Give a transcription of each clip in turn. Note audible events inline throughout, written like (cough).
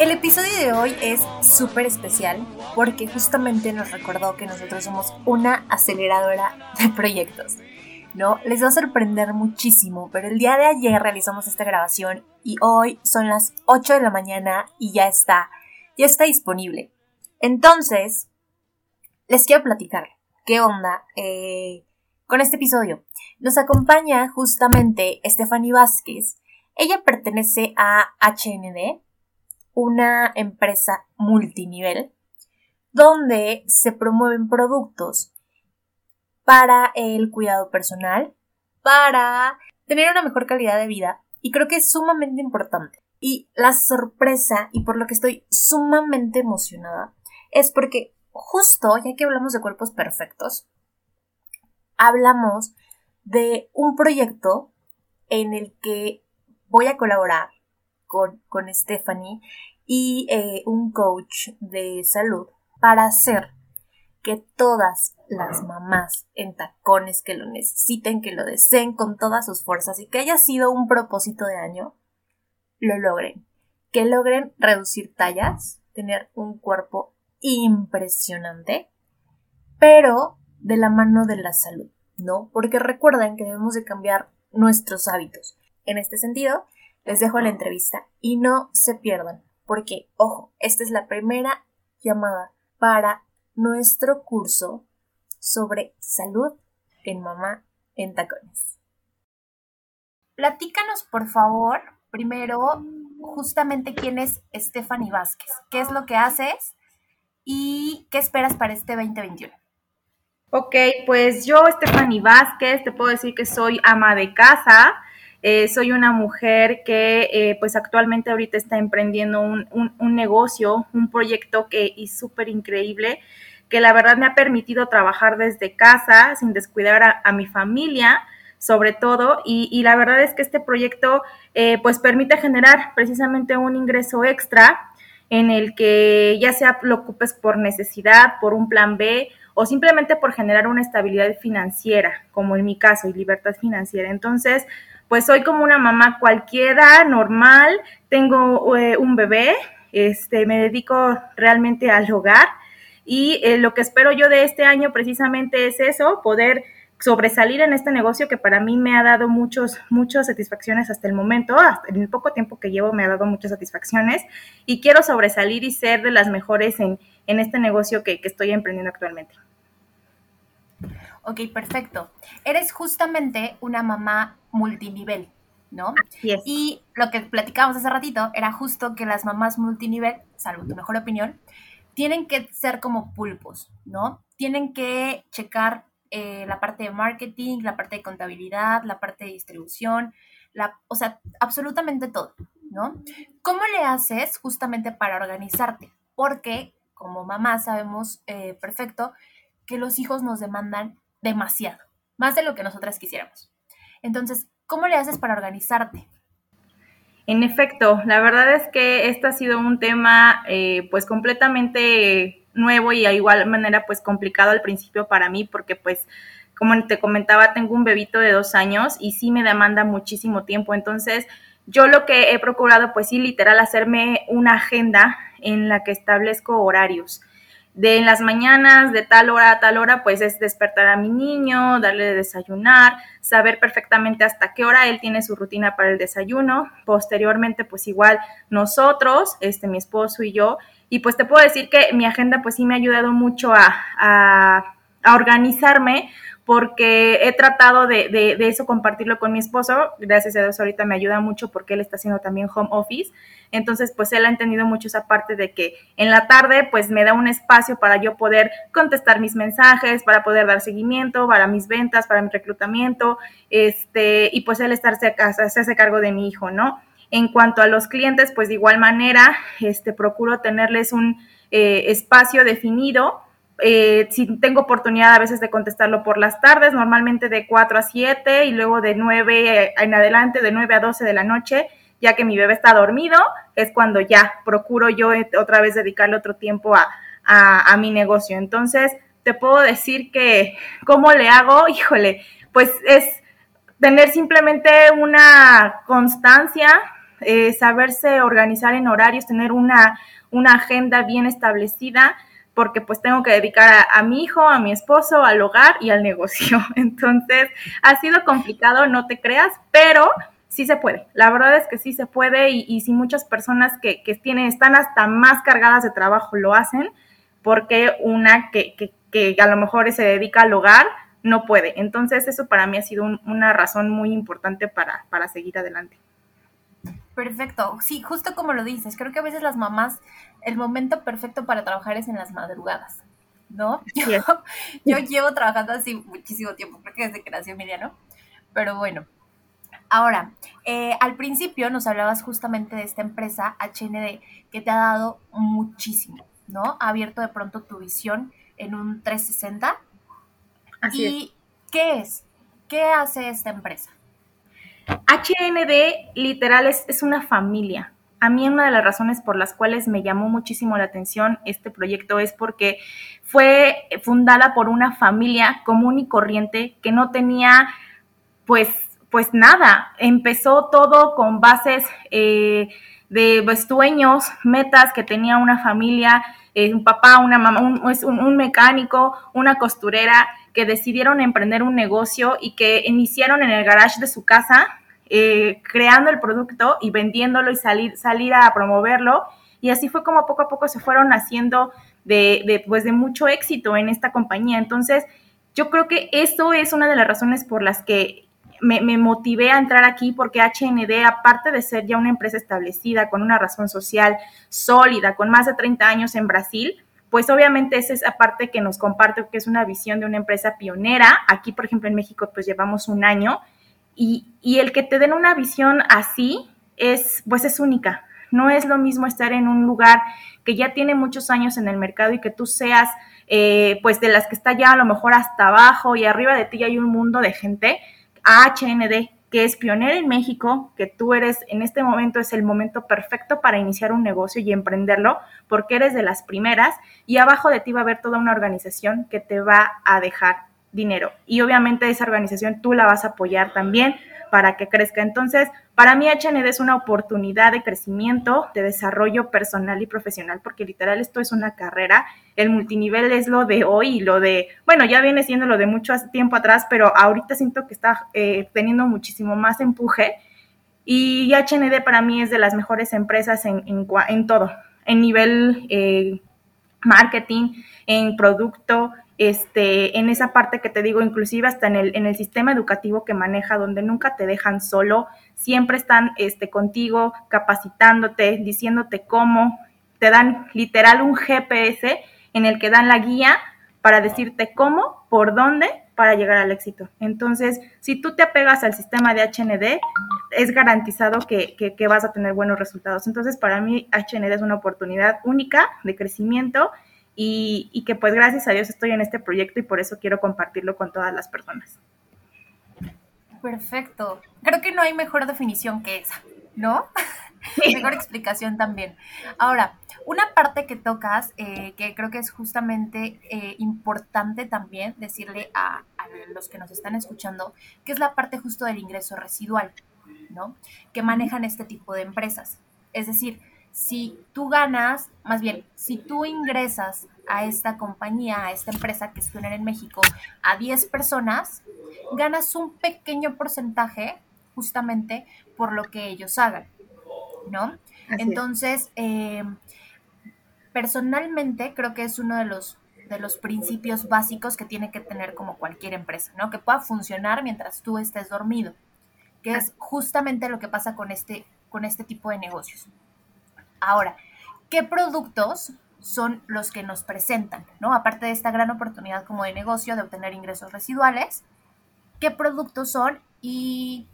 El episodio de hoy es súper especial porque justamente nos recordó que nosotros somos una aceleradora de proyectos. ¿no? Les va a sorprender muchísimo, pero el día de ayer realizamos esta grabación y hoy son las 8 de la mañana y ya está, ya está disponible. Entonces, les quiero platicar qué onda eh, con este episodio. Nos acompaña justamente Stephanie Vázquez. Ella pertenece a HND, una empresa multinivel donde se promueven productos para el cuidado personal, para tener una mejor calidad de vida y creo que es sumamente importante. Y la sorpresa y por lo que estoy sumamente emocionada es porque justo, ya que hablamos de cuerpos perfectos, hablamos de un proyecto en el que voy a colaborar con, con Stephanie y eh, un coach de salud para hacer que todas las mamás en tacones que lo necesiten, que lo deseen con todas sus fuerzas y que haya sido un propósito de año, lo logren. Que logren reducir tallas, tener un cuerpo impresionante, pero de la mano de la salud, ¿no? Porque recuerden que debemos de cambiar nuestros hábitos. En este sentido, les dejo la entrevista y no se pierdan porque, ojo, esta es la primera llamada para nuestro curso sobre salud en mamá en tacones. Platícanos, por favor, primero, justamente quién es Stephanie Vázquez, qué es lo que haces y qué esperas para este 2021. Ok, pues yo, Stephanie Vázquez, te puedo decir que soy ama de casa, eh, soy una mujer que eh, pues actualmente ahorita está emprendiendo un, negocio, un proyecto que es súper increíble, que la verdad me ha permitido trabajar desde casa sin descuidar a, mi familia sobre todo y, la verdad es que este proyecto eh, pues permite generar precisamente un ingreso extra en el que ya sea lo ocupes por necesidad, por un plan B o simplemente por generar una estabilidad financiera, como en mi caso, y libertad financiera. Entonces, pues soy como una mamá cualquiera, normal, tengo eh, un bebé, este, me dedico realmente al hogar y eh, lo que espero yo de este año precisamente es eso, poder sobresalir en este negocio que para mí me ha dado muchos, muchas satisfacciones hasta el momento, en el poco tiempo que llevo me ha dado muchas satisfacciones y quiero sobresalir y ser de las mejores en, este negocio que, que estoy emprendiendo actualmente. Ok, perfecto. Eres justamente una mamá multinivel, ¿no? Y lo que platicábamos hace ratito era justo que las mamás multinivel, salvo tu mejor opinión, tienen que ser como pulpos, ¿no? Tienen que checar eh, la parte de marketing, la parte de contabilidad, la parte de distribución, la, o sea, absolutamente todo, ¿no? ¿Cómo le haces justamente para organizarte? Porque como mamá sabemos eh, perfecto que los hijos nos demandan demasiado, más de lo que nosotras quisiéramos. Entonces, ¿cómo le haces para organizarte? En efecto, la verdad es que este ha sido un tema eh, pues completamente nuevo y a igual manera pues complicado al principio para mí porque pues como te comentaba tengo un bebito de dos años y sí me demanda muchísimo tiempo. Entonces yo lo que he procurado pues sí literal hacerme una agenda en la que establezco horarios de en las mañanas, de tal hora a tal hora, pues es despertar a mi niño, darle de desayunar, saber perfectamente hasta qué hora él tiene su rutina para el desayuno. Posteriormente, pues igual nosotros, este, mi esposo y yo, y pues te puedo decir que mi agenda pues sí me ha ayudado mucho a, a, a organizarme porque he tratado de, de, eso compartirlo con mi esposo. Gracias a Dios ahorita me ayuda mucho porque él está haciendo también home office. Entonces, pues él ha entendido mucho esa parte de que en la tarde, pues me da un espacio para yo poder contestar mis mensajes, para poder dar seguimiento, para mis ventas, para mi reclutamiento, este, y pues él estarse casa, hacerse cargo de mi hijo, ¿no? En cuanto a los clientes, pues de igual manera, este, procuro tenerles un eh, espacio definido eh, si tengo oportunidad a veces de contestarlo por las tardes, normalmente de 4 a 7 y luego de 9 en adelante, de 9 a 12 de la noche, ya que mi bebé está dormido, es cuando ya procuro yo otra vez dedicarle otro tiempo a, a, mi negocio. Entonces, te puedo decir que, ¿cómo le hago? (laughs) Híjole, pues es tener simplemente una constancia, eh, saberse organizar en horarios, tener una, una agenda bien establecida, porque pues tengo que dedicar a, mi hijo, a mi esposo, al hogar y al negocio. (laughs) Entonces, ha sido complicado, no te creas, pero sí se puede. La verdad es que sí se puede y, si muchas personas que, que, tienen, están hasta más cargadas de trabajo lo hacen, porque una que, que, que a lo mejor se dedica al hogar no puede. Entonces, eso para mí ha sido una razón muy importante para, para seguir adelante. Perfecto, sí, justo como lo dices, creo que a veces las mamás, el momento perfecto para trabajar es en las madrugadas, ¿no? (laughs) Yo, llevo trabajando así muchísimo tiempo, creo que desde que nació Emiliano, pero bueno. Ahora, eh, al principio nos hablabas justamente de esta empresa HND que te ha dado muchísimo, ¿no? Ha abierto de pronto tu visión en un 360. Así ¿Y qué es? ¿Qué hace esta empresa? HND literal es, una familia. A mí una de las razones por las cuales me llamó muchísimo la atención este proyecto es porque fue fundada por una familia común y corriente que no tenía pues, pues nada. Empezó todo con bases eh, de sueños, metas que tenía una familia, eh, un papá, una mamá, un, un mecánico, una costurera que decidieron emprender un negocio y que iniciaron en el garage de su casa eh, creando el producto y vendiéndolo y salir, salir a promoverlo. Y así fue como poco a poco se fueron haciendo de, pues de mucho éxito en esta compañía. Entonces, yo creo que esto es una de las razones por las que me, motivé a entrar aquí porque HND, aparte de ser ya una empresa establecida con una razón social sólida, con más de 30 años en Brasil, pues obviamente esa es parte que nos comparte, que es una visión de una empresa pionera. Aquí, por ejemplo, en México, pues llevamos un año y, el que te den una visión así es, pues es única. No es lo mismo estar en un lugar que ya tiene muchos años en el mercado y que tú seas, eh, pues de las que está ya a lo mejor hasta abajo y arriba de ti hay un mundo de gente, a HND, que es pionera en México, que tú eres, en este momento es el momento perfecto para iniciar un negocio y emprenderlo, porque eres de las primeras, y abajo de ti va a haber toda una organización que te va a dejar dinero. Y obviamente esa organización tú la vas a apoyar también para que crezca. Entonces, para mí HND es una oportunidad de crecimiento, de desarrollo personal y profesional, porque literal esto es una carrera. El multinivel es lo de hoy lo de, bueno, ya viene siendo lo de mucho tiempo atrás, pero ahorita siento que está eh, teniendo muchísimo más empuje. Y HND para mí es de las mejores empresas en, en, todo, en nivel eh, marketing, en producto, este, en esa parte que te digo, inclusive hasta en el, en el sistema educativo que maneja, donde nunca te dejan solo, siempre están este, contigo, capacitándote, diciéndote cómo, te dan literal un GPS en el que dan la guía para decirte cómo, por dónde, para llegar al éxito. Entonces, si tú te apegas al sistema de HND, es garantizado que, que, que vas a tener buenos resultados. Entonces, para mí, HND es una oportunidad única de crecimiento y, que pues gracias a Dios estoy en este proyecto y por eso quiero compartirlo con todas las personas. Perfecto. Creo que no hay mejor definición que esa, ¿no? (laughs) mejor explicación también. Ahora, una parte que tocas, eh, que creo que es justamente eh, importante también decirle a, a, los que nos están escuchando, que es la parte justo del ingreso residual, ¿no? Que manejan este tipo de empresas. Es decir, si tú ganas, más bien, si tú ingresas a esta compañía, a esta empresa que es en México, a 10 personas, ganas un pequeño porcentaje justamente por lo que ellos hagan, ¿no? Entonces, eh, personalmente creo que es uno de los, de los principios básicos que tiene que tener como cualquier empresa, ¿no? Que pueda funcionar mientras tú estés dormido, que es justamente lo que pasa con este, con este tipo de negocios. Ahora, ¿qué productos son los que nos presentan, ¿no? Aparte de esta gran oportunidad como de negocio de obtener ingresos residuales, ¿qué productos son y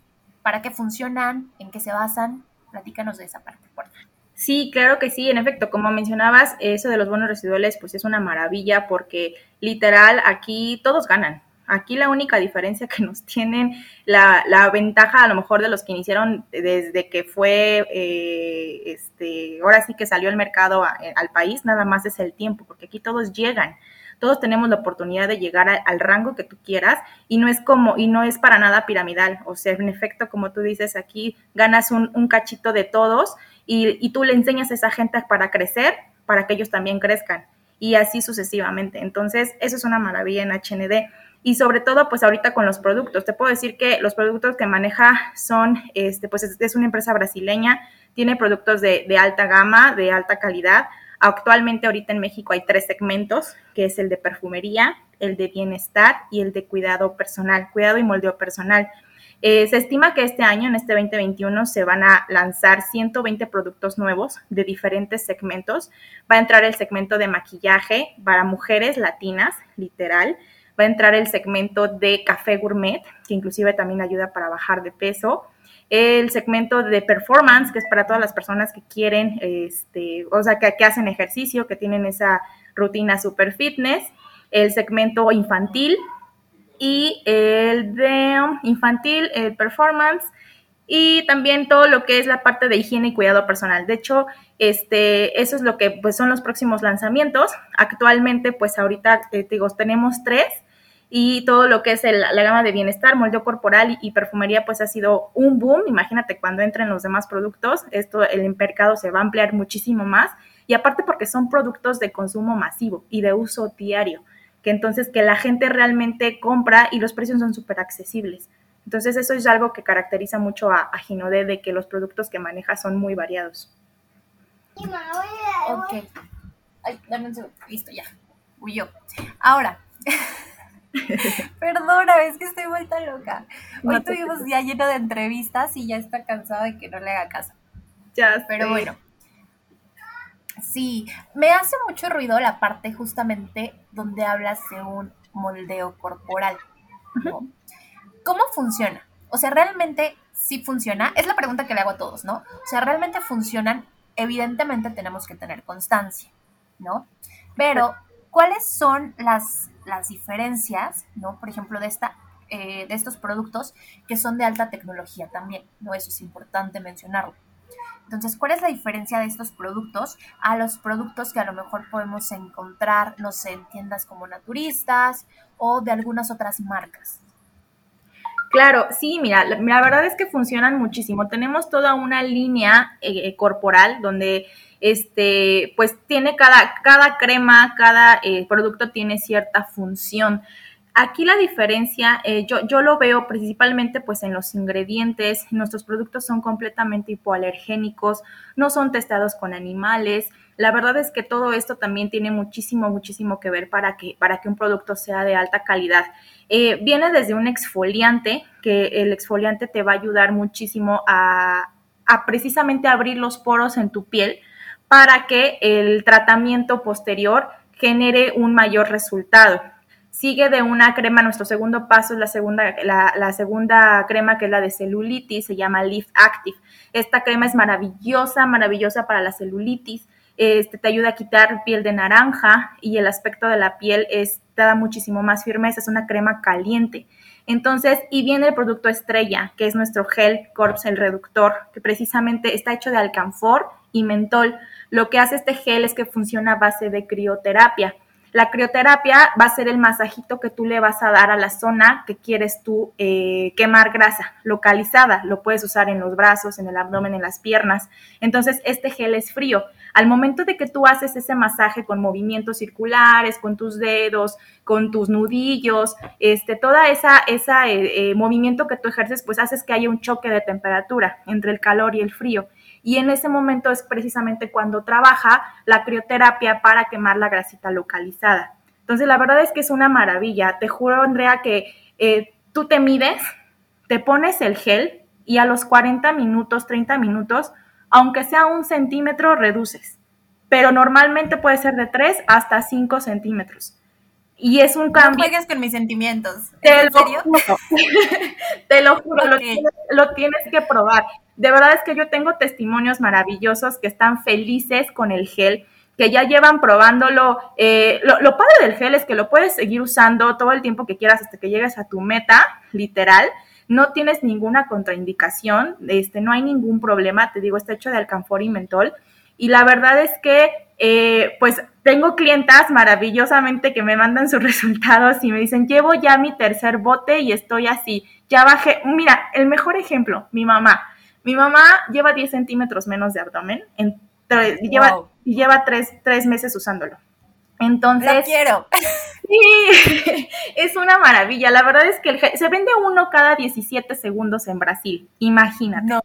para qué funcionan, en qué se basan? Platícanos de esa parte, por favor. Sí, claro que sí, en efecto, como mencionabas, eso de los bonos residuales pues es una maravilla porque literal aquí todos ganan, Aquí la única diferencia que nos tienen, la, ventaja a lo mejor de los que iniciaron desde que fue, eh, este, ahora sí que salió el mercado eh, al país, nada más es el tiempo, porque aquí todos llegan. Todos tenemos la oportunidad de llegar al rango que tú quieras y no es como, y no es para nada piramidal. O sea, en efecto, como tú dices, aquí ganas un, un cachito de todos y, y tú le enseñas a esa gente para crecer, para que ellos también crezcan y así sucesivamente. Entonces, eso es una maravilla en HND. Y sobre todo, pues ahorita con los productos. Te puedo decir que los productos que maneja son, este, pues es, una empresa brasileña, tiene productos de, de, alta gama, de alta calidad. Actualmente ahorita en México hay tres segmentos, que es el de perfumería, el de bienestar y el de cuidado personal, cuidado y moldeo personal. Eh, se estima que este año, en este 2021, se van a lanzar 120 productos nuevos de diferentes segmentos. Va a entrar el segmento de maquillaje para mujeres latinas, literal. Va a entrar el segmento de café gourmet, que inclusive también ayuda para bajar de peso. El segmento de performance, que es para todas las personas que quieren, este, o sea, que, hacen ejercicio, que tienen esa rutina super fitness. El segmento infantil, y el de infantil, el performance y también todo lo que es la parte de higiene y cuidado personal. De hecho, este, eso es lo que pues, son los próximos lanzamientos. Actualmente, pues ahorita, eh, digo, tenemos tres y todo lo que es la gama de bienestar, moldeo corporal y, perfumería, pues ha sido un boom. Imagínate cuando entren los demás productos, esto, el mercado se va a ampliar muchísimo más y aparte porque son productos de consumo masivo y de uso diario que entonces que la gente realmente compra y los precios son súper accesibles. Entonces eso es algo que caracteriza mucho a, a Ginode, de que los productos que maneja son muy variados. Ok. Ay, dame un segundo. Listo, ya. Huyó. Ahora. (laughs) (laughs) Perdona, es que estoy vuelta loca. Hoy tuvimos día lleno de entrevistas y ya está cansado de que no le haga caso. Ya. Pero bueno. Sí, me hace mucho ruido la parte justamente donde hablas de un moldeo corporal. ¿Cómo funciona? O sea, realmente sí funciona. Es la pregunta que le hago a todos, ¿no? O sea, realmente funcionan. Evidentemente tenemos que tener constancia, ¿no? Pero, ¿cuáles son las, las diferencias, ¿no? Por ejemplo, de esta eh, de estos productos que son de alta tecnología también, ¿no? Eso es importante mencionarlo. Entonces, ¿cuál es la diferencia de estos productos a los productos que a lo mejor podemos encontrar, no sé, en tiendas como naturistas o de algunas otras marcas? Claro, sí, mira, la, verdad es que funcionan muchísimo. Tenemos toda una línea eh, corporal donde este, pues tiene cada, cada crema, cada eh, producto tiene cierta función. Aquí la diferencia, eh, yo, yo lo veo principalmente pues en los ingredientes. Nuestros productos son completamente hipoalergénicos, no son testados con animales. La verdad es que todo esto también tiene muchísimo, muchísimo que ver para que, para que un producto sea de alta calidad. Eh, viene desde un exfoliante, que el exfoliante te va a ayudar muchísimo a, a precisamente abrir los poros en tu piel para que el tratamiento posterior genere un mayor resultado. Sigue de una crema, nuestro segundo paso es la segunda, la, segunda crema que es la de celulitis, se llama Lift Active. Esta crema es maravillosa, maravillosa para la celulitis. Este, te ayuda a quitar piel de naranja y el aspecto de la piel es, te da muchísimo más firmeza, es una crema caliente. Entonces, y viene el producto estrella, que es nuestro Gel Corps, el reductor, que precisamente está hecho de alcanfor y mentol. Lo que hace este gel es que funciona a base de crioterapia. La crioterapia va a ser el masajito que tú le vas a dar a la zona que quieres tú eh, quemar grasa localizada. Lo puedes usar en los brazos, en el abdomen, en las piernas. Entonces, este gel es frío. Al momento de que tú haces ese masaje con movimientos circulares, con tus dedos, con tus nudillos, este, toda esa, esa eh, eh, movimiento que tú ejerces, pues haces que haya un choque de temperatura entre el calor y el frío y en ese momento es precisamente cuando trabaja la crioterapia para quemar la grasita localizada. Entonces, la verdad es que es una maravilla. Te juro, Andrea, que eh, tú te mides, te pones el gel y a los 40 minutos, 30 minutos, aunque sea un centímetro, reduces. Pero normalmente puede ser de 3 hasta 5 centímetros. Y es un cambio. No juegues con mis sentimientos. Te ¿En lo serio? Juro. (laughs) te lo juro, lo, lo, tienes que probar. De verdad es que yo tengo testimonios maravillosos que están felices con el gel, que ya llevan probándolo. Eh, lo, padre del gel es que lo puedes seguir usando todo el tiempo que quieras hasta que llegues a tu meta, literal. No tienes ninguna contraindicación, este, no hay ningún problema, te digo, está hecho de alcanfor y mentol. Y la verdad es que, eh, pues, tengo clientas maravillosamente que me mandan sus (laughs) resultados y me dicen, llevo ya mi tercer bote y estoy así, ya bajé. Mira, el mejor ejemplo, mi mamá. Mi mamá lleva 10 centímetros menos de abdomen en, lleva, y lleva tres, tres meses usándolo. Entonces. Lo quiero. Sí, (laughs) es una maravilla. La verdad es que el, se vende uno cada 17 segundos en Brasil. Imagínate. No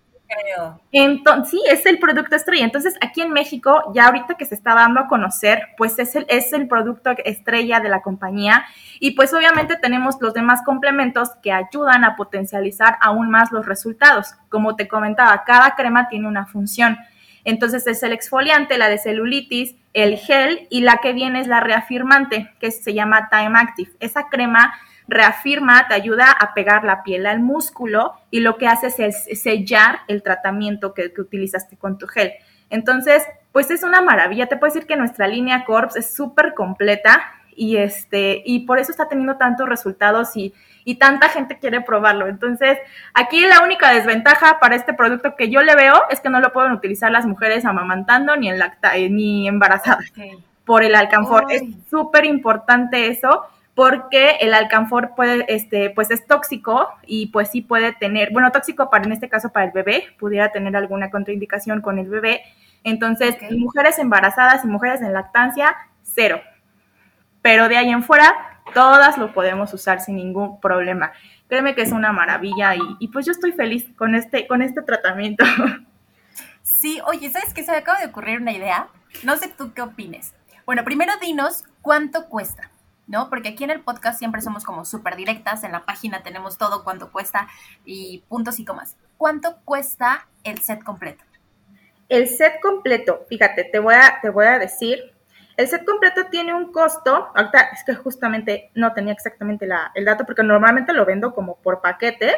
Entonces, sí, es el producto estrella. Entonces, aquí en México, ya ahorita que se está dando a conocer, pues es el, es el producto estrella de la compañía. Y pues obviamente tenemos los demás complementos que ayudan a potencializar aún más los resultados. Como te comentaba, cada crema tiene una función. Entonces es el exfoliante, la de celulitis, el gel y la que viene es la reafirmante, que se llama Time Active. Esa crema reafirma, te ayuda a pegar la piel al músculo y lo que hace es sellar el tratamiento que, que utilizaste con tu gel. Entonces, pues es una maravilla. Te puedo decir que nuestra línea Corps es súper completa y, este, y por eso está teniendo tantos resultados y, y tanta gente quiere probarlo. Entonces, aquí la única desventaja para este producto que yo le veo es que no lo pueden utilizar las mujeres amamantando ni, en lacta eh, ni embarazadas por el alcanfor. Es súper importante eso porque el alcanfor puede, este, pues es tóxico y pues sí puede tener, bueno, tóxico para en este caso para el bebé, pudiera tener alguna contraindicación con el bebé. Entonces, mujeres embarazadas y mujeres en lactancia, cero. Pero de ahí en fuera, todas lo podemos usar sin ningún problema. Créeme que es una maravilla y, pues yo estoy feliz con este, con este tratamiento. (laughs) Sí, oye, ¿sabes qué? Se me acaba de ocurrir una idea. No sé tú qué opines. Bueno, primero dinos cuánto cuesta, ¿no? Porque aquí en el podcast siempre somos como súper directas, en la página tenemos todo cuánto cuesta y puntos y comas. ¿Cuánto cuesta el set completo? El set completo, fíjate, te voy a, te voy a decir, el set completo tiene un costo, ahorita es que justamente no tenía exactamente el dato porque normalmente lo vendo como por paquetes,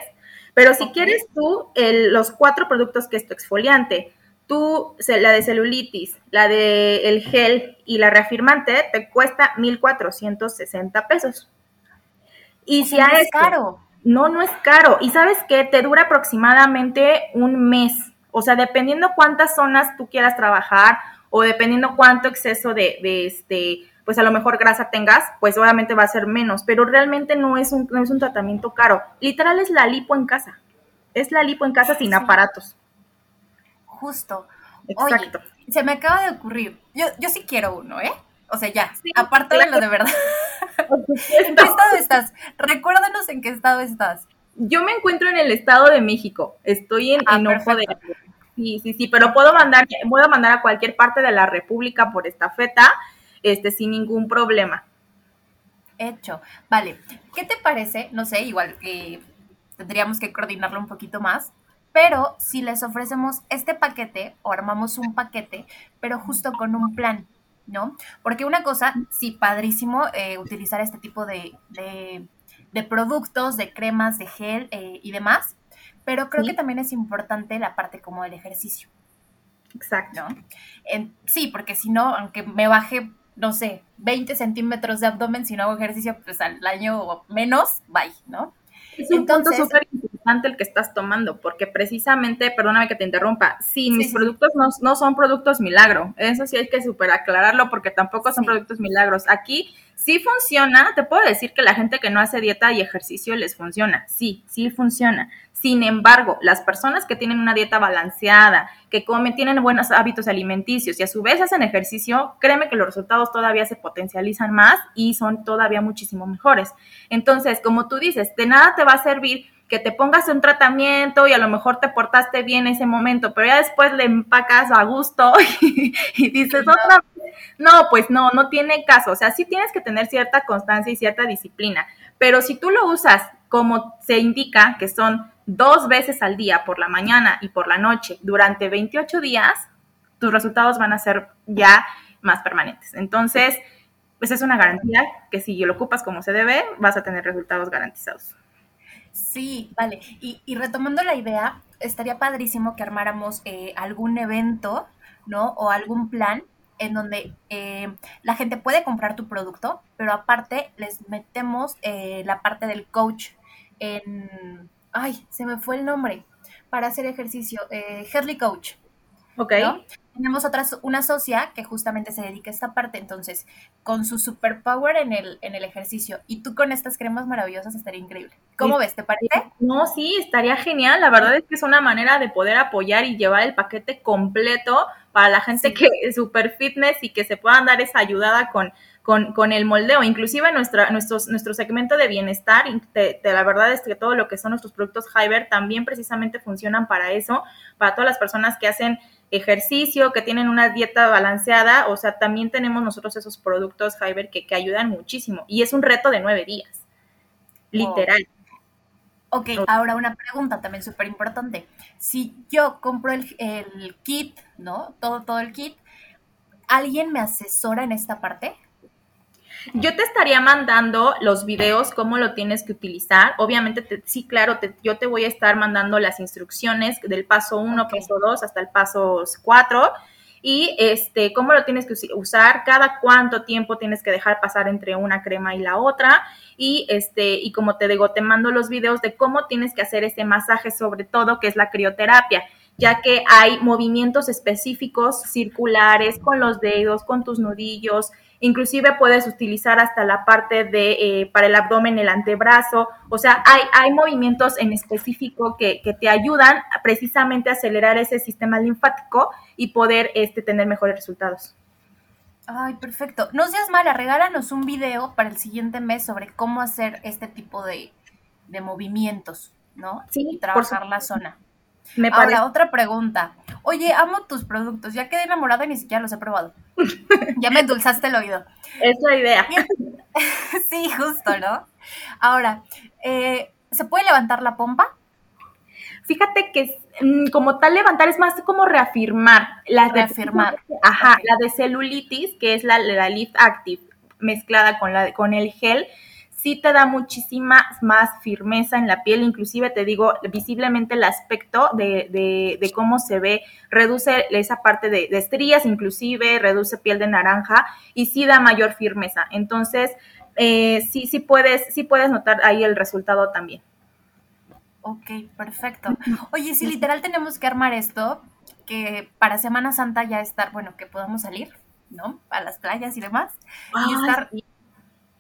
pero si quieres tú los cuatro productos que es tu exfoliante, tú, la de celulitis, la de el gel y la reafirmante, te cuesta 1,460 pesos. Y si no es caro. No, no es caro. Y sabes que te dura aproximadamente un mes. O sea, dependiendo cuántas zonas tú quieras trabajar o dependiendo cuánto exceso de, este, pues a lo mejor grasa tengas, pues obviamente va a ser menos, pero realmente no es un, no es un tratamiento caro. Literal es la lipo en casa. Es la lipo en casa sin aparatos. Justo. Exacto. se me acaba de ocurrir. Yo, yo sí quiero uno, ¿eh? O sea, ya, aparte de lo de verdad. (laughs) ¿En qué estado estás? Recuérdanos en qué estado estás. Yo me encuentro en el Estado de México. Estoy en, ah, en Ojo de Sí, sí, sí, pero puedo mandar, puedo mandar a cualquier parte de la República por esta feta, este, sin ningún problema. Hecho. Vale. ¿Qué te parece? No sé, igual que tendríamos que coordinarlo un poquito más, pero si les ofrecemos este paquete o armamos un paquete, pero justo con un plan, ¿no? Porque una cosa, sí, padrísimo eh, utilizar este tipo de, de, productos, de cremas, de gel eh, y demás, pero creo que también es importante la parte como del ejercicio. Exacto. sí, porque si no, aunque me baje, no sé, 20 centímetros de abdomen, si no hago ejercicio, pues al año menos, bye, ¿no? Es un punto súper importante el que estás tomando, porque precisamente, perdóname que te interrumpa, sí, mis productos no, son productos milagro, eso sí hay que super aclararlo porque tampoco son productos milagros. Aquí sí funciona, te puedo decir que la gente que no hace dieta y ejercicio les funciona, sí, sí funciona. Sin embargo, las personas que tienen una dieta balanceada, que comen, tienen buenos hábitos alimenticios y a su vez hacen ejercicio, créeme que los resultados todavía se potencializan más y son todavía muchísimo mejores. Entonces, como tú dices, de nada te va a servir que te pongas un tratamiento y a lo mejor te portaste bien en ese momento, pero ya después le empacas a gusto (laughs) y, dices otra vez, no, pues no, no tiene caso. O sea, sí tienes que tener cierta constancia y cierta disciplina, pero si tú lo usas como se indica, que son dos veces al día, por la mañana y por la noche, durante 28 días, tus resultados van a ser ya más permanentes. Entonces, pues es una garantía que si lo ocupas como se debe, vas a tener resultados garantizados. Sí, vale. Y, retomando la idea, estaría padrísimo que armáramos eh, algún evento, ¿no? O algún plan en donde eh, la gente puede comprar tu producto, pero aparte les metemos eh, la parte del coach en ay, se me fue el nombre, para hacer ejercicio, eh, Headley Coach. Ok. Tenemos otra, una socia que justamente se dedica a esta parte, entonces, con su superpower en el, en el ejercicio y tú con estas cremas maravillosas estaría increíble. ¿Cómo ves? ¿Te parece? No, sí, estaría genial. La verdad es que es una manera de poder apoyar y llevar el paquete completo para la gente que (laughs) es super fitness y que se puedan dar esa ayudada con con, con el moldeo. Inclusive nuestra, nuestros, nuestro segmento de bienestar, de, la verdad es que todo lo que son nuestros productos Hyber también precisamente funcionan para eso, para todas las personas que hacen ejercicio, que tienen una dieta balanceada, o sea, también tenemos nosotros esos productos Hyber que, que ayudan muchísimo. Y es un reto de nueve días, literal. Ok, ahora una pregunta también súper importante. Si yo compro el, el, kit, ¿no? Todo, todo el kit, ¿alguien me asesora en esta parte? Yo te estaría mandando los videos, cómo lo tienes que utilizar. Obviamente, sí, claro, yo te voy a estar mandando las instrucciones del paso 1, paso 2 hasta el paso 4 y este, cómo lo tienes que usar, cada cuánto tiempo tienes que dejar pasar entre una crema y la otra. Y este, y como te digo, te mando los videos de cómo tienes que hacer este masaje, sobre todo, que es la crioterapia ya que hay movimientos específicos circulares con los dedos, con tus nudillos, inclusive puedes utilizar hasta la parte de eh, para el abdomen, el antebrazo, o sea, hay, hay movimientos en específico que, que, te ayudan precisamente a acelerar ese sistema linfático y poder este, tener mejores resultados. Ay, perfecto. No seas mala, regálanos un video para el siguiente mes sobre cómo hacer este tipo de, de movimientos, ¿no? Sí, y trabajar la zona. Me Ahora, otra pregunta. Oye, amo tus productos. Ya quedé enamorada y ni siquiera los he probado. (laughs) ya me endulzaste el oído. Es la idea. (laughs) sí, justo, ¿no? Ahora, eh, ¿se puede levantar la pompa? Fíjate que mm, como tal levantar es más como reafirmar. La reafirmar. ajá, la de celulitis, que es la, la Lift Active mezclada con, la, con el gel, sí te da muchísima más firmeza en la piel, inclusive te digo, visiblemente el aspecto de, de, cómo se ve, reduce esa parte de, de, estrías, inclusive reduce piel de naranja y sí da mayor firmeza. Entonces, eh, sí, sí puedes, sí puedes notar ahí el resultado también. Ok, perfecto. Oye, si literal tenemos que armar esto, que para Semana Santa ya estar, bueno, que podamos salir, ¿no? A las playas y demás, y estar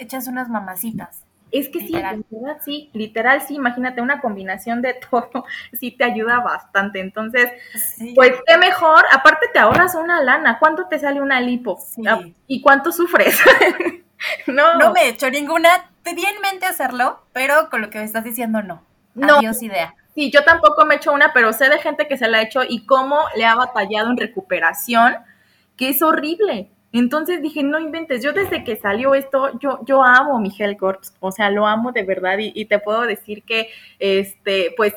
echas unas mamacitas. Es que sí, sí, literal sí, imagínate una combinación de (laughs) todo, sí te ayuda bastante. Entonces, pues qué mejor, aparte te ahorras una lana, ¿cuánto te sale una lipo? Ah, ¿Y cuánto sufres? (laughs) no. No me he hecho ninguna, tenía en mente hacerlo, pero con lo que me estás diciendo no. No. Adiós idea. Sí, yo tampoco me he hecho una, pero sé de gente que se la ha hecho y cómo le ha batallado en recuperación, que es horrible. Entonces dije, no inventes, yo desde que salió esto, yo, yo amo mi Corps, o sea, lo amo de verdad y, te puedo decir que, este, pues,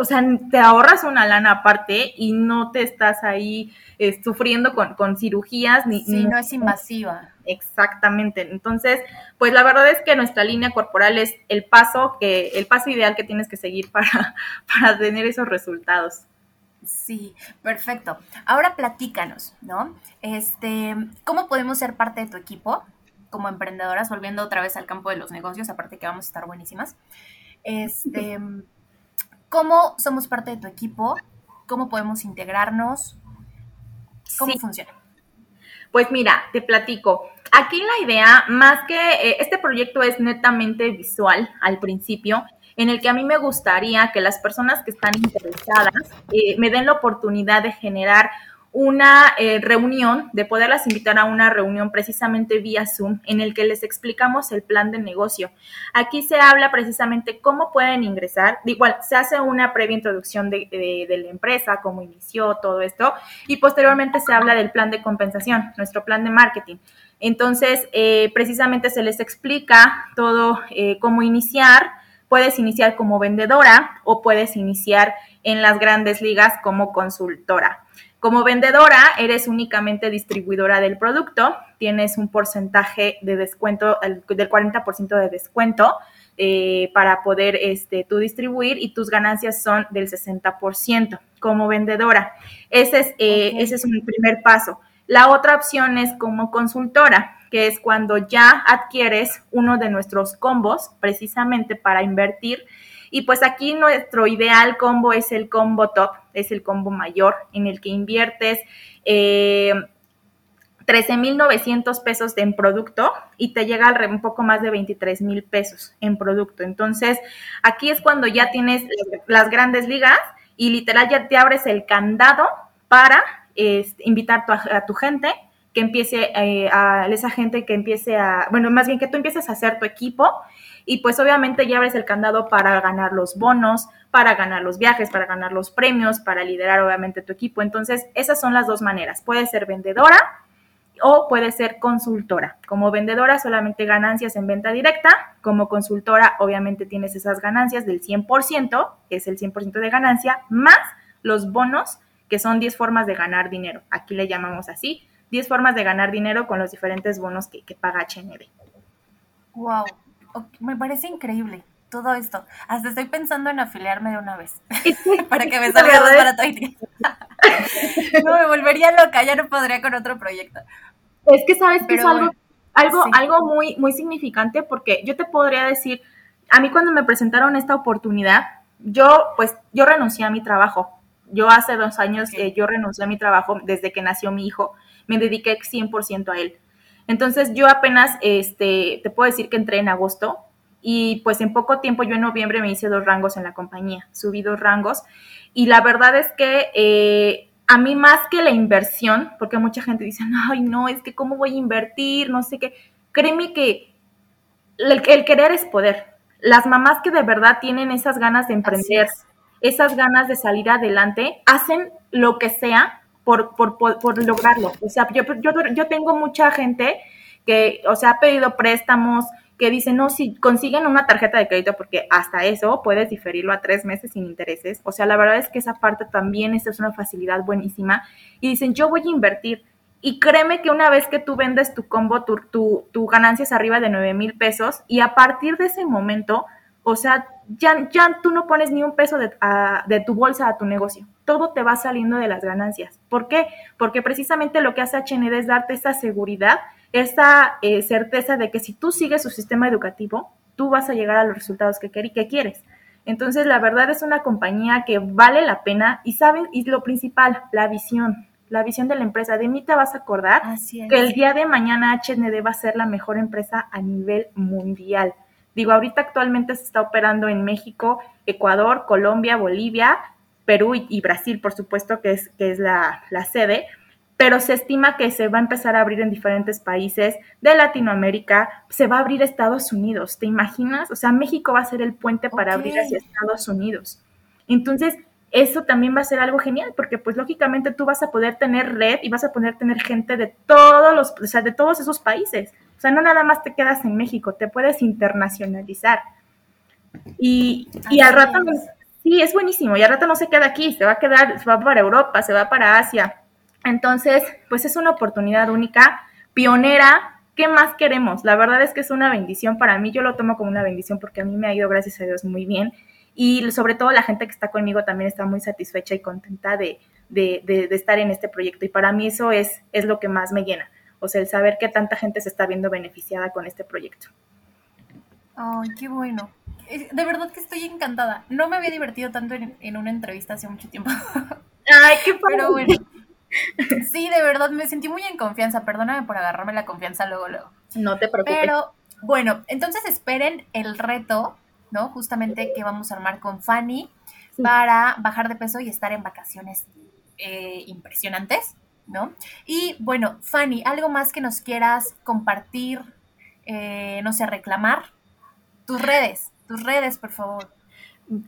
o sea, te ahorras una lana aparte y no te estás ahí eh, sufriendo con, cirugías ni... Sí, no, es invasiva. Exactamente. Entonces, pues la verdad es que nuestra línea corporal es el paso que, el paso ideal que tienes que seguir para, (laughs) para tener esos resultados. Sí, perfecto. Ahora platícanos, ¿no? Este, ¿cómo podemos ser parte de tu equipo como emprendedoras, volviendo otra vez al campo de los negocios, aparte que vamos a estar buenísimas? Este, ¿cómo somos parte de tu equipo? ¿Cómo podemos integrarnos? ¿Cómo funciona? Pues mira, te platico. Aquí la idea, más que eh, este proyecto es netamente visual al principio, en el que a mí me gustaría que las personas que están interesadas eh, me den la oportunidad de generar una eh, reunión, de poderlas invitar a una reunión precisamente vía Zoom, en el que les explicamos el plan de negocio. Aquí se habla precisamente cómo pueden ingresar, igual se hace una previa introducción de, de, la empresa, cómo inició todo esto, y posteriormente se habla del plan de compensación, nuestro plan de marketing. Entonces, eh, precisamente se les explica todo cómo iniciar, Puedes iniciar como vendedora o puedes iniciar en las grandes ligas como consultora. Como vendedora, eres únicamente distribuidora del producto, tienes un porcentaje de descuento, del 40% de descuento eh, para poder este, tú distribuir y tus ganancias son del 60% como vendedora. Ese es, eh, ese es un primer paso. La otra opción es como consultora que es cuando ya adquieres uno de nuestros combos precisamente para invertir Y pues aquí nuestro ideal combo es el combo top, es el combo mayor, en el que inviertes eh, 13.900 pesos en producto y te llega un poco más de 23 mil pesos en producto. Entonces, aquí es cuando ya tienes las grandes ligas y literal ya te abres el candado para este, invitar a tu gente que empiece eh, a esa gente que empiece a, bueno, más bien que tú empieces a hacer tu equipo y pues obviamente ya abres el candado para ganar los bonos, para ganar los viajes, para ganar los premios, para liderar obviamente tu equipo. Entonces, esas son las dos maneras. Puede ser vendedora o puede ser consultora. Como vendedora solamente ganancias en venta directa, como consultora obviamente tienes esas ganancias del 100%, es el 100% de ganancia, más los bonos, que son 10 formas de ganar dinero. Aquí le llamamos así, 10 formas de ganar dinero con los diferentes bonos que, paga HND. Wow, me parece increíble todo esto. Hasta estoy pensando en afiliarme de una vez (laughs) para que me (laughs) salga más barato. (laughs) no, me volvería loca, ya no podría con otro proyecto. Es que sabes que es algo, algo, algo muy, muy significante porque yo te podría decir, a mí cuando me presentaron esta oportunidad, yo pues yo renuncié a mi trabajo. Yo hace dos años eh, yo renuncié a mi trabajo desde que nació mi hijo me dediqué 100% a él. Entonces yo apenas, este, te puedo decir que entré en agosto y pues en poco tiempo, yo en noviembre me hice dos rangos en la compañía, subí dos rangos y la verdad es que eh, a mí más que la inversión, porque mucha gente dice, ay no, es que cómo voy a invertir, no sé qué, créeme que el, querer es poder. Las mamás que de verdad tienen esas ganas de emprender, esas ganas de salir adelante, hacen lo que sea por, por, por, lograrlo. O sea, yo, yo, yo tengo mucha gente que, o sea, ha pedido préstamos, que dicen, no, si consiguen una tarjeta de crédito, porque hasta eso puedes diferirlo a tres meses sin intereses. O sea, la verdad es que esa parte también es una facilidad buenísima. Y dicen, yo voy a invertir. Y créeme que una vez que tú vendes tu combo, tu, tu, tu ganancia es arriba de 9 mil pesos. Y a partir de ese momento, o sea, ya, ya tú no pones ni un peso de, de, tu bolsa a tu negocio. Todo te va saliendo de las ganancias. ¿Por qué? Porque precisamente lo que hace HND es darte esa seguridad, esa eh, certeza de que si tú sigues su sistema educativo, tú vas a llegar a los resultados que, que quieres. Entonces, la verdad es una compañía que vale la pena y saben, y lo principal, la visión, la visión de la empresa. De mí te vas a acordar que el día de mañana HND va a ser la mejor empresa a nivel mundial. Digo, ahorita actualmente se está operando en México, Ecuador, Colombia, Bolivia, Perú y, Brasil, por supuesto, que es, que es la, sede, pero se estima que se va a empezar a abrir en diferentes países de Latinoamérica, se va a abrir Estados Unidos, ¿te imaginas? O sea, México va a ser el puente para abrir hacia Estados Unidos. Entonces, eso también va a ser algo genial, porque pues lógicamente tú vas a poder tener red y vas a poder tener gente de todos los, o sea, de todos esos países. O sea, no nada más te quedas en México, te puedes internacionalizar. Y, y al rato, sí, es buenísimo, y al rato no se queda aquí, se va a quedar, se va para Europa, se va para Asia. Entonces, pues es una oportunidad única, pionera. ¿Qué más queremos? La verdad es que es una bendición para mí, yo lo tomo como una bendición porque a mí me ha ido, gracias a Dios, muy bien. Y sobre todo la gente que está conmigo también está muy satisfecha y contenta de, de, de, de estar en este proyecto. Y para mí eso es, es lo que más me llena o sea, el saber que tanta gente se está viendo beneficiada con este proyecto. Ay, qué bueno. Eh, de verdad que estoy encantada. No me había divertido tanto en, una entrevista hace mucho tiempo. (laughs) Ay, qué padre. Pero bueno. Sí, de verdad, me sentí muy en confianza. Perdóname por agarrarme la confianza luego, luego. No te preocupes. Pero bueno, entonces esperen el reto, ¿no? Justamente que vamos a armar con Fanny para bajar de peso y estar en vacaciones eh, impresionantes. ¿No? Y bueno, Fanny, ¿algo más que nos quieras compartir, eh, no sé, reclamar? Tus redes, tus redes, por favor.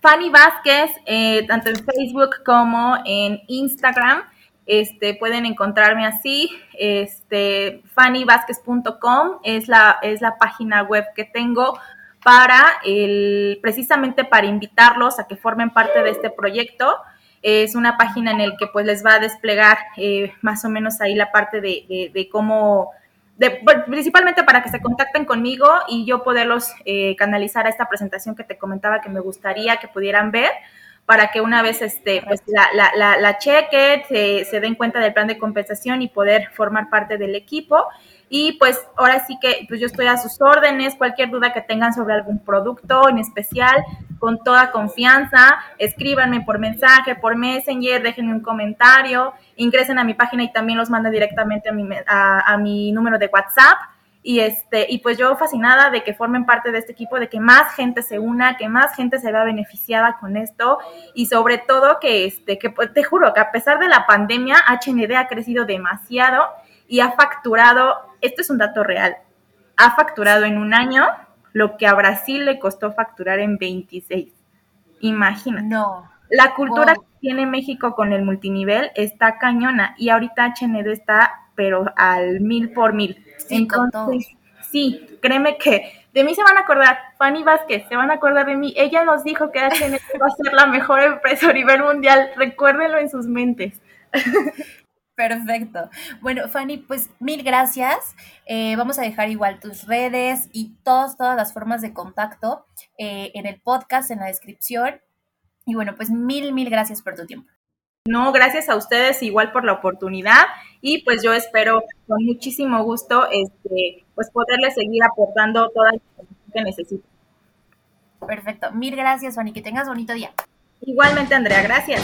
Fanny Vázquez, eh, tanto en Facebook como en Instagram. Este, pueden encontrarme así, este, fannybvázquez.com es la, es la página web que tengo para el, precisamente para invitarlos a que formen parte de este proyecto. Es una página en la que pues les va a desplegar eh, más o menos ahí la parte de, cómo, principalmente para que se contacten conmigo y yo poderlos eh, canalizar a esta presentación que te comentaba que me gustaría que pudieran ver para que una vez este, pues, la, la, la, cheque, se, den cuenta del plan de compensación y poder formar parte del equipo. Y pues ahora sí que pues yo estoy a sus órdenes, cualquier duda que tengan sobre algún producto en especial, con toda confianza, escríbanme por mensaje, por Messenger, déjenme un comentario, ingresen a mi página y también los manden directamente a mi, a, a mi número de WhatsApp. Y, este, y pues yo fascinada de que formen parte de este equipo, de que más gente se una, que más gente se vea beneficiada con esto y sobre todo que, este, que pues, te juro que a pesar de la pandemia, HND ha crecido demasiado y ha facturado, esto es un dato real, ha facturado en un año lo que a Brasil le costó facturar en 26. Imagina. No. La cultura que tiene México con el multinivel está cañona y ahorita HND está pero al mil por mil. Sí, Entonces, sí, créeme que de mí se van a acordar, Fanny Vázquez, se van a acordar de mí. Ella nos dijo que va (laughs) a ser la mejor empresa a nivel mundial. Recuérdenlo en sus mentes. (laughs) Perfecto. Bueno, Fanny, pues mil gracias. Eh, vamos a dejar igual tus redes y todas, todas las formas de contacto eh, en el podcast, en la descripción. Y bueno, pues mil, mil gracias por tu tiempo. No, gracias a ustedes igual por la oportunidad y pues yo espero con muchísimo gusto este, pues poderles seguir aportando toda la información que necesito. Perfecto. Mil gracias, Fanny. Que tengas bonito día. Igualmente, Andrea. Gracias.